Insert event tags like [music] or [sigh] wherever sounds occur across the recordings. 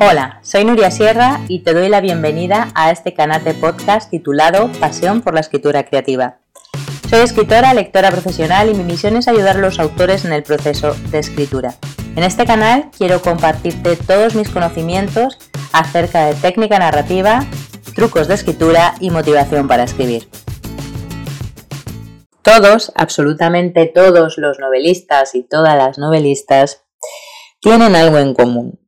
Hola, soy Nuria Sierra y te doy la bienvenida a este canal de podcast titulado Pasión por la Escritura Creativa. Soy escritora, lectora profesional y mi misión es ayudar a los autores en el proceso de escritura. En este canal quiero compartirte todos mis conocimientos acerca de técnica narrativa, trucos de escritura y motivación para escribir. Todos, absolutamente todos los novelistas y todas las novelistas tienen algo en común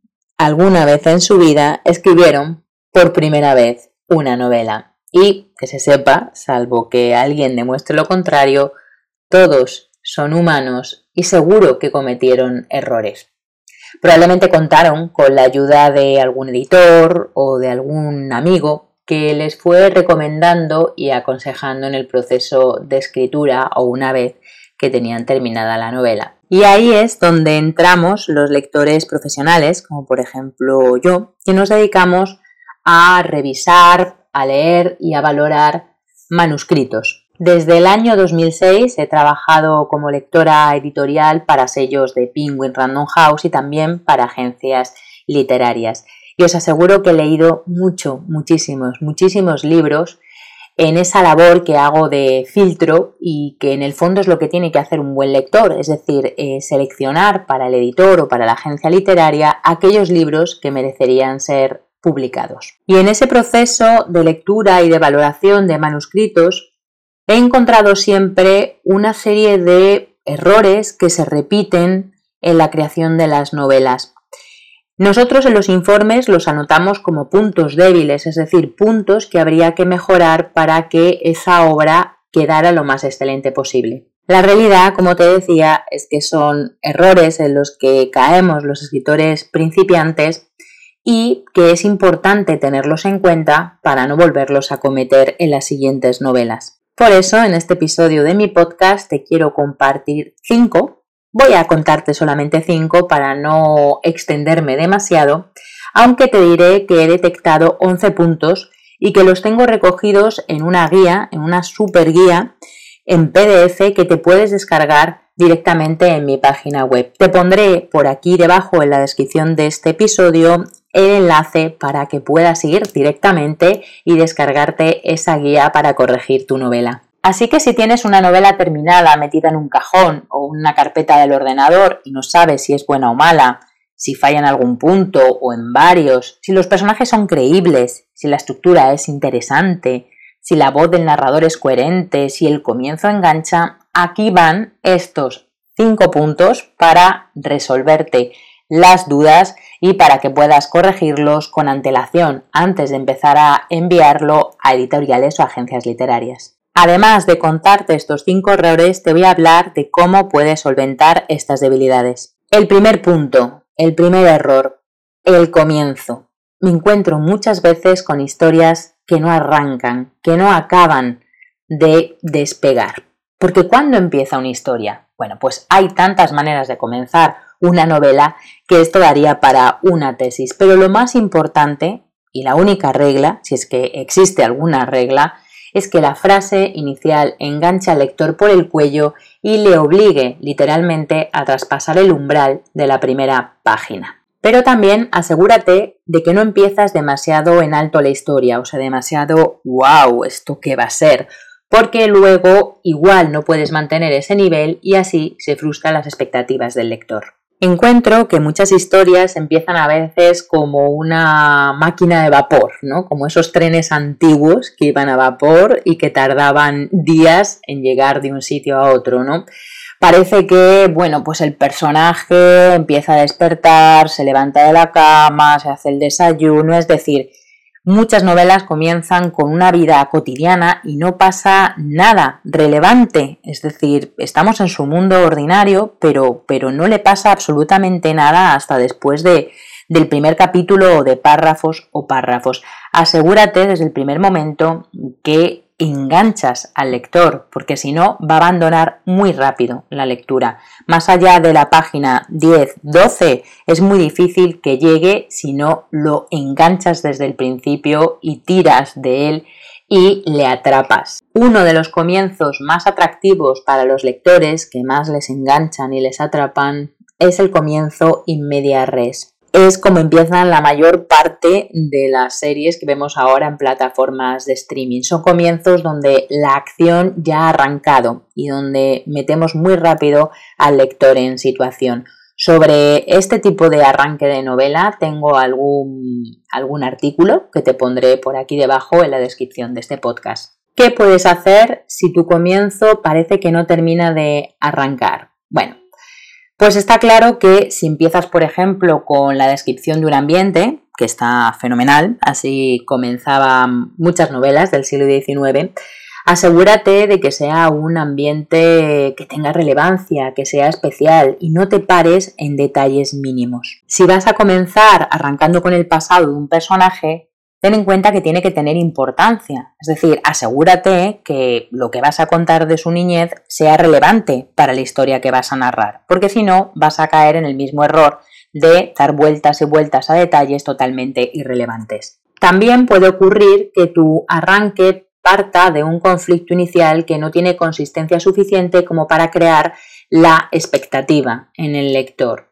alguna vez en su vida escribieron por primera vez una novela. Y que se sepa, salvo que alguien demuestre lo contrario, todos son humanos y seguro que cometieron errores. Probablemente contaron con la ayuda de algún editor o de algún amigo que les fue recomendando y aconsejando en el proceso de escritura o una vez que tenían terminada la novela. Y ahí es donde entramos los lectores profesionales, como por ejemplo yo, que nos dedicamos a revisar, a leer y a valorar manuscritos. Desde el año 2006 he trabajado como lectora editorial para sellos de Penguin Random House y también para agencias literarias. Y os aseguro que he leído mucho, muchísimos, muchísimos libros en esa labor que hago de filtro y que en el fondo es lo que tiene que hacer un buen lector, es decir, eh, seleccionar para el editor o para la agencia literaria aquellos libros que merecerían ser publicados. Y en ese proceso de lectura y de valoración de manuscritos he encontrado siempre una serie de errores que se repiten en la creación de las novelas. Nosotros en los informes los anotamos como puntos débiles, es decir, puntos que habría que mejorar para que esa obra quedara lo más excelente posible. La realidad, como te decía, es que son errores en los que caemos los escritores principiantes y que es importante tenerlos en cuenta para no volverlos a cometer en las siguientes novelas. Por eso, en este episodio de mi podcast te quiero compartir cinco Voy a contarte solamente cinco para no extenderme demasiado, aunque te diré que he detectado 11 puntos y que los tengo recogidos en una guía, en una super guía en PDF que te puedes descargar directamente en mi página web. Te pondré por aquí debajo en la descripción de este episodio el enlace para que puedas ir directamente y descargarte esa guía para corregir tu novela. Así que si tienes una novela terminada metida en un cajón o una carpeta del ordenador y no sabes si es buena o mala, si falla en algún punto o en varios, si los personajes son creíbles, si la estructura es interesante, si la voz del narrador es coherente, si el comienzo engancha, aquí van estos cinco puntos para resolverte las dudas y para que puedas corregirlos con antelación antes de empezar a enviarlo a editoriales o agencias literarias. Además de contarte estos cinco errores, te voy a hablar de cómo puedes solventar estas debilidades. El primer punto, el primer error, el comienzo. Me encuentro muchas veces con historias que no arrancan, que no acaban de despegar. Porque ¿cuándo empieza una historia? Bueno, pues hay tantas maneras de comenzar una novela que esto daría para una tesis. Pero lo más importante, y la única regla, si es que existe alguna regla, es que la frase inicial enganche al lector por el cuello y le obligue literalmente a traspasar el umbral de la primera página. Pero también asegúrate de que no empiezas demasiado en alto la historia, o sea, demasiado wow, esto qué va a ser, porque luego igual no puedes mantener ese nivel y así se frustran las expectativas del lector. Encuentro que muchas historias empiezan a veces como una máquina de vapor, ¿no? Como esos trenes antiguos que iban a vapor y que tardaban días en llegar de un sitio a otro, ¿no? Parece que, bueno, pues el personaje empieza a despertar, se levanta de la cama, se hace el desayuno, es decir, Muchas novelas comienzan con una vida cotidiana y no pasa nada relevante, es decir, estamos en su mundo ordinario, pero, pero no le pasa absolutamente nada hasta después de, del primer capítulo o de párrafos o párrafos. Asegúrate desde el primer momento que enganchas al lector, porque si no va a abandonar muy rápido la lectura. Más allá de la página 10, 12, es muy difícil que llegue si no lo enganchas desde el principio y tiras de él y le atrapas. Uno de los comienzos más atractivos para los lectores, que más les enganchan y les atrapan, es el comienzo in media res. Es como empiezan la mayor parte de las series que vemos ahora en plataformas de streaming. Son comienzos donde la acción ya ha arrancado y donde metemos muy rápido al lector en situación. Sobre este tipo de arranque de novela tengo algún, algún artículo que te pondré por aquí debajo en la descripción de este podcast. ¿Qué puedes hacer si tu comienzo parece que no termina de arrancar? Bueno, pues está claro que si empiezas, por ejemplo, con la descripción de un ambiente, que está fenomenal, así comenzaban muchas novelas del siglo XIX, asegúrate de que sea un ambiente que tenga relevancia, que sea especial y no te pares en detalles mínimos. Si vas a comenzar arrancando con el pasado de un personaje, ten en cuenta que tiene que tener importancia. Es decir, asegúrate que lo que vas a contar de su niñez sea relevante para la historia que vas a narrar, porque si no vas a caer en el mismo error de dar vueltas y vueltas a detalles totalmente irrelevantes. También puede ocurrir que tu arranque parta de un conflicto inicial que no tiene consistencia suficiente como para crear la expectativa en el lector.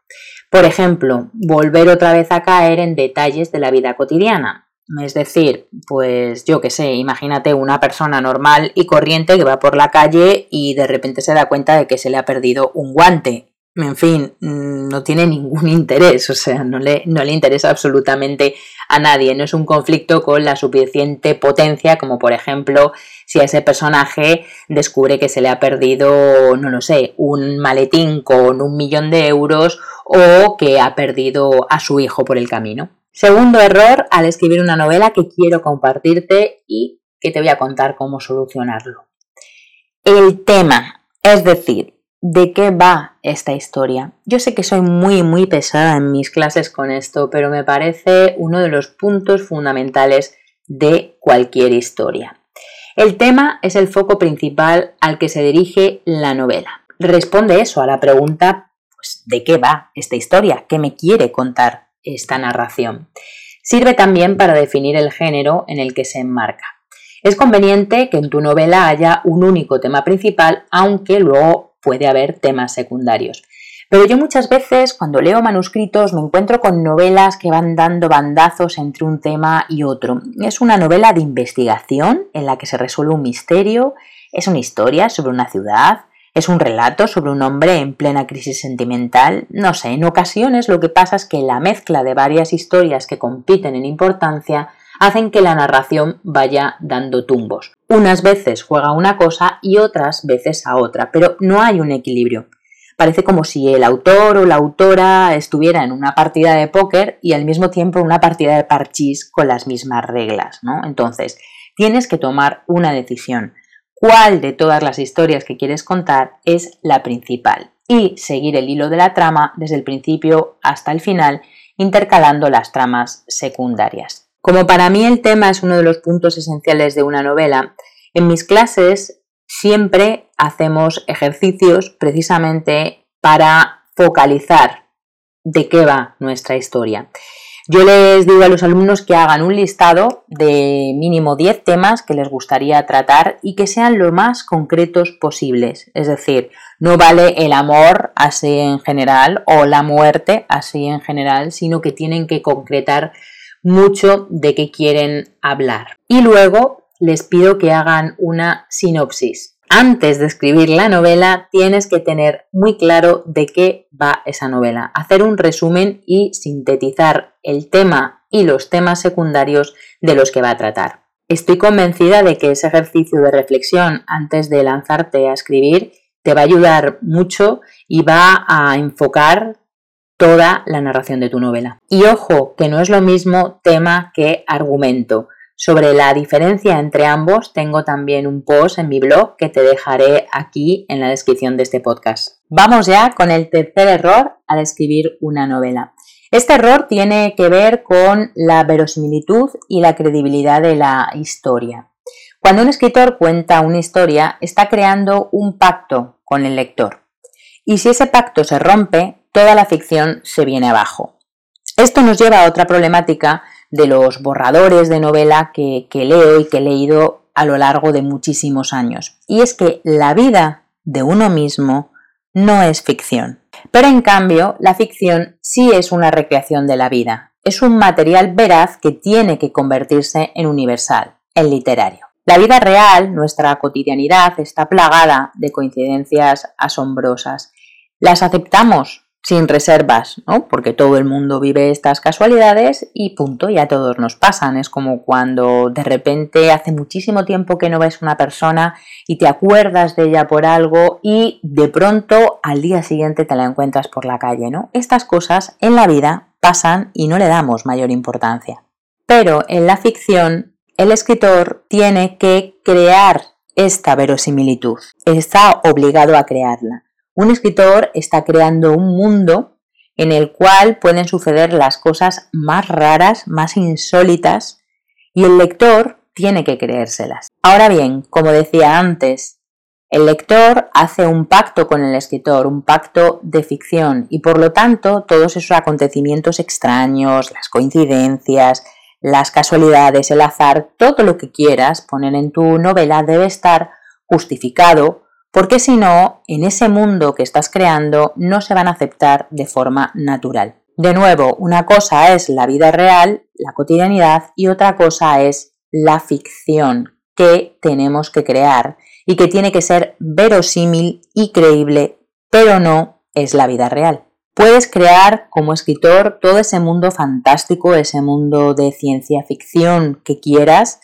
Por ejemplo, volver otra vez a caer en detalles de la vida cotidiana. Es decir, pues yo qué sé, imagínate una persona normal y corriente que va por la calle y de repente se da cuenta de que se le ha perdido un guante. En fin, mm, no tiene ningún [laughs] interés, o sea, no le, no le interesa absolutamente a nadie. No es un conflicto con la suficiente potencia como por ejemplo si a ese personaje descubre que se le ha perdido, no lo sé, un maletín con un millón de euros o que ha perdido a su hijo por el camino. Segundo error al escribir una novela que quiero compartirte y que te voy a contar cómo solucionarlo. El tema, es decir, ¿de qué va esta historia? Yo sé que soy muy, muy pesada en mis clases con esto, pero me parece uno de los puntos fundamentales de cualquier historia. El tema es el foco principal al que se dirige la novela. Responde eso a la pregunta, pues, ¿de qué va esta historia? ¿Qué me quiere contar esta narración. Sirve también para definir el género en el que se enmarca. Es conveniente que en tu novela haya un único tema principal, aunque luego puede haber temas secundarios. Pero yo muchas veces cuando leo manuscritos me encuentro con novelas que van dando bandazos entre un tema y otro. Es una novela de investigación en la que se resuelve un misterio, es una historia sobre una ciudad, es un relato sobre un hombre en plena crisis sentimental. No sé, en ocasiones lo que pasa es que la mezcla de varias historias que compiten en importancia hacen que la narración vaya dando tumbos. Unas veces juega una cosa y otras veces a otra, pero no hay un equilibrio. Parece como si el autor o la autora estuviera en una partida de póker y al mismo tiempo una partida de parchís con las mismas reglas, ¿no? Entonces, tienes que tomar una decisión cuál de todas las historias que quieres contar es la principal y seguir el hilo de la trama desde el principio hasta el final, intercalando las tramas secundarias. Como para mí el tema es uno de los puntos esenciales de una novela, en mis clases siempre hacemos ejercicios precisamente para focalizar de qué va nuestra historia. Yo les digo a los alumnos que hagan un listado de mínimo 10 temas que les gustaría tratar y que sean lo más concretos posibles. Es decir, no vale el amor así en general o la muerte así en general, sino que tienen que concretar mucho de qué quieren hablar. Y luego les pido que hagan una sinopsis antes de escribir la novela tienes que tener muy claro de qué va esa novela, hacer un resumen y sintetizar el tema y los temas secundarios de los que va a tratar. Estoy convencida de que ese ejercicio de reflexión antes de lanzarte a escribir te va a ayudar mucho y va a enfocar toda la narración de tu novela. Y ojo, que no es lo mismo tema que argumento. Sobre la diferencia entre ambos tengo también un post en mi blog que te dejaré aquí en la descripción de este podcast. Vamos ya con el tercer error al escribir una novela. Este error tiene que ver con la verosimilitud y la credibilidad de la historia. Cuando un escritor cuenta una historia, está creando un pacto con el lector. Y si ese pacto se rompe, toda la ficción se viene abajo. Esto nos lleva a otra problemática de los borradores de novela que, leo y que he leído a lo largo de muchísimos años. Y es que la vida de uno mismo no es ficción. Pero en cambio, la ficción sí es una recreación de la vida, es un material veraz que tiene que convertirse en universal, en literario. La vida real, nuestra cotidianidad, está plagada de coincidencias asombrosas. Las aceptamos sin reservas, ¿no? Porque todo el mundo vive estas casualidades y punto, ya todos nos pasan. Es como cuando de repente hace muchísimo tiempo que no ves una persona y te acuerdas de ella por algo y de pronto al día siguiente te la encuentras por la calle, ¿no? Estas cosas en la vida pasan y no le damos mayor importancia. Pero en la ficción el escritor tiene que crear esta verosimilitud, está obligado a crearla. Un escritor está creando un mundo en el cual pueden suceder las cosas más raras, más insólitas, y el lector tiene que creérselas. Ahora bien, como decía antes, el lector hace un pacto con el escritor, un pacto de ficción, y por lo tanto todos esos acontecimientos extraños, las coincidencias, las casualidades, el azar, todo lo que quieras poner en tu novela debe estar justificado porque si no, en ese mundo que estás creando no se van a aceptar de forma natural. De nuevo, una cosa es la vida real, la cotidianidad, y otra cosa es la ficción que tenemos que crear y que tiene que ser verosímil y creíble, pero no es la vida real. Puedes crear como escritor todo ese mundo fantástico, ese mundo de ciencia ficción que quieras,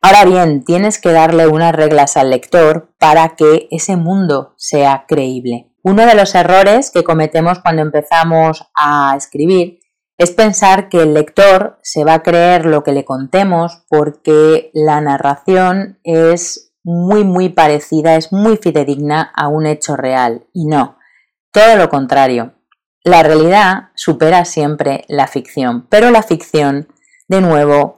Ahora bien, tienes que darle unas reglas al lector para que ese mundo sea creíble. Uno de los errores que cometemos cuando empezamos a escribir es pensar que el lector se va a creer lo que le contemos porque la narración es muy muy parecida, es muy fidedigna a un hecho real y no, todo lo contrario. La realidad supera siempre la ficción, pero la ficción, de nuevo,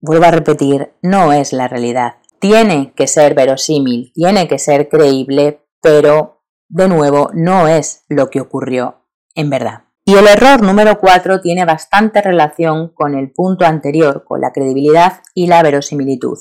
vuelvo a repetir, no es la realidad. Tiene que ser verosímil, tiene que ser creíble, pero de nuevo no es lo que ocurrió en verdad. Y el error número 4 tiene bastante relación con el punto anterior, con la credibilidad y la verosimilitud,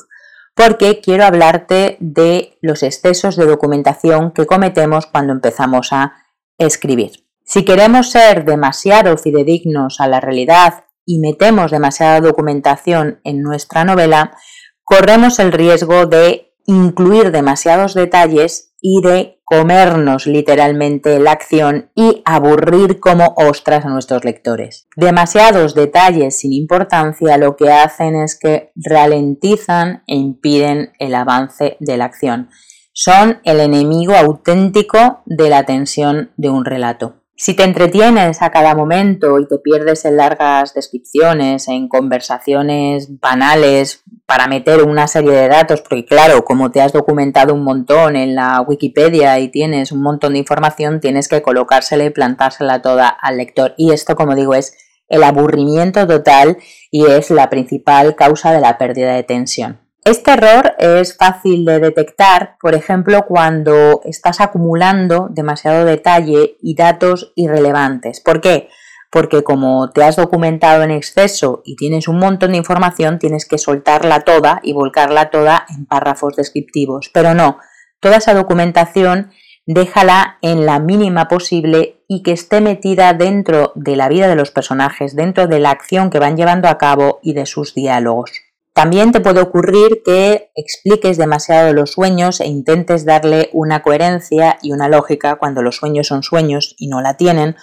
porque quiero hablarte de los excesos de documentación que cometemos cuando empezamos a escribir. Si queremos ser demasiado fidedignos a la realidad y metemos demasiada documentación en nuestra novela, corremos el riesgo de incluir demasiados detalles y de comernos literalmente la acción y aburrir como ostras a nuestros lectores. Demasiados detalles sin importancia lo que hacen es que ralentizan e impiden el avance de la acción. Son el enemigo auténtico de la tensión de un relato. Si te entretienes a cada momento y te pierdes en largas descripciones, en conversaciones banales para meter una serie de datos, porque claro, como te has documentado un montón en la Wikipedia y tienes un montón de información, tienes que colocársela y plantársela toda al lector. Y esto, como digo, es el aburrimiento total y es la principal causa de la pérdida de tensión. Este error es fácil de detectar, por ejemplo, cuando estás acumulando demasiado detalle y datos irrelevantes. ¿Por qué? Porque como te has documentado en exceso y tienes un montón de información, tienes que soltarla toda y volcarla toda en párrafos descriptivos. Pero no, toda esa documentación déjala en la mínima posible y que esté metida dentro de la vida de los personajes, dentro de la acción que van llevando a cabo y de sus diálogos. También te puede ocurrir que expliques demasiado los sueños e intentes darle una coherencia y una lógica cuando los sueños son sueños y no la tienen,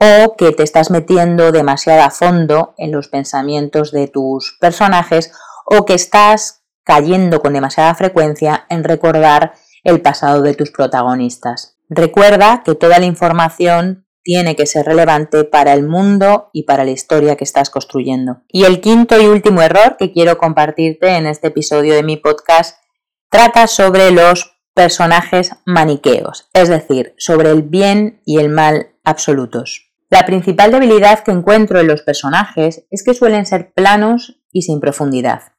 o que te estás metiendo demasiado a fondo en los pensamientos de tus personajes, o que estás cayendo con demasiada frecuencia en recordar el pasado de tus protagonistas. Recuerda que toda la información tiene que ser relevante para el mundo y para la historia que estás construyendo. Y el quinto y último error que quiero compartirte en este episodio de mi podcast trata sobre los personajes maniqueos, es decir, sobre el bien y el mal absolutos. La principal debilidad que encuentro en los personajes es que suelen ser planos y sin profundidad.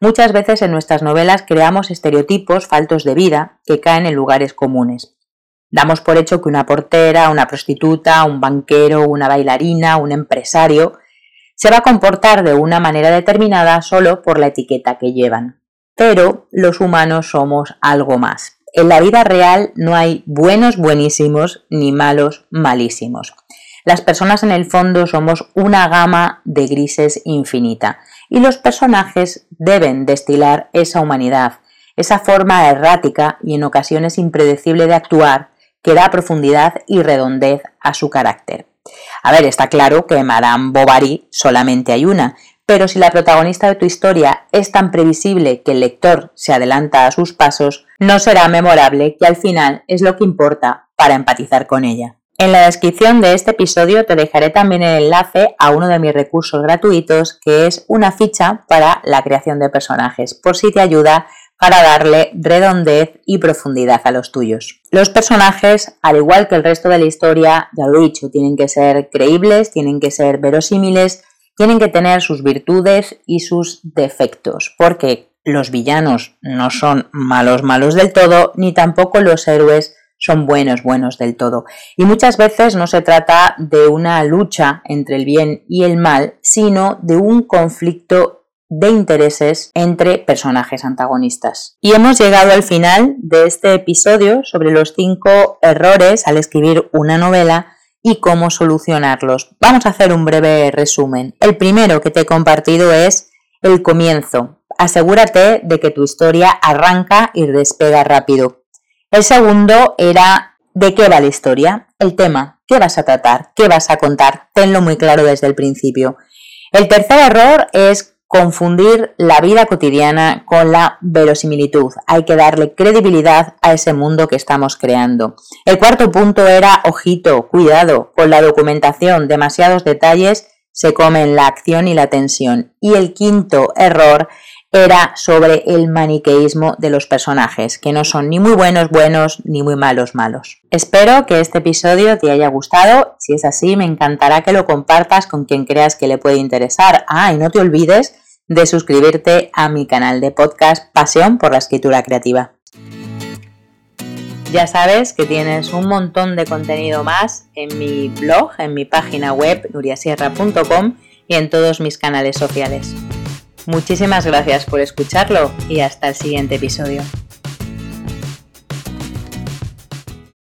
Muchas veces en nuestras novelas creamos estereotipos faltos de vida que caen en lugares comunes. Damos por hecho que una portera, una prostituta, un banquero, una bailarina, un empresario, se va a comportar de una manera determinada solo por la etiqueta que llevan. Pero los humanos somos algo más. En la vida real no hay buenos buenísimos ni malos malísimos. Las personas en el fondo somos una gama de grises infinita y los personajes deben destilar esa humanidad, esa forma errática y en ocasiones impredecible de actuar que da profundidad y redondez a su carácter. A ver, está claro que Madame Bovary solamente hay una, pero si la protagonista de tu historia es tan previsible que el lector se adelanta a sus pasos, no será memorable, que al final es lo que importa para empatizar con ella. En la descripción de este episodio te dejaré también el enlace a uno de mis recursos gratuitos que es una ficha para la creación de personajes, por si te ayuda para darle redondez y profundidad a los tuyos. Los personajes, al igual que el resto de la historia, ya lo he dicho, tienen que ser creíbles, tienen que ser verosímiles, tienen que tener sus virtudes y sus defectos, porque los villanos no son malos malos del todo, ni tampoco los héroes son buenos buenos del todo. Y muchas veces no se trata de una lucha entre el bien y el mal, sino de un conflicto de intereses entre personajes antagonistas. Y hemos llegado al final de este episodio sobre los cinco errores al escribir una novela y cómo solucionarlos. Vamos a hacer un breve resumen. El primero que te he compartido es el comienzo. Asegúrate de que tu historia arranca y despega rápido. El segundo era ¿de qué va la historia? El tema, ¿qué vas a tratar? ¿Qué vas a contar? Tenlo muy claro desde el principio. El tercer error es confundir la vida cotidiana con la verosimilitud. Hay que darle credibilidad a ese mundo que estamos creando. El cuarto punto era, ojito, cuidado, con la documentación, demasiados detalles se comen la acción y la tensión. Y el quinto error era sobre el maniqueísmo de los personajes, que no son ni muy buenos buenos ni muy malos malos. Espero que este episodio te haya gustado. Si es así, me encantará que lo compartas con quien creas que le puede interesar. Ah, y no te olvides de suscribirte a mi canal de podcast Pasión por la Escritura Creativa. Ya sabes que tienes un montón de contenido más en mi blog, en mi página web nuriasierra.com y en todos mis canales sociales. Muchísimas gracias por escucharlo y hasta el siguiente episodio.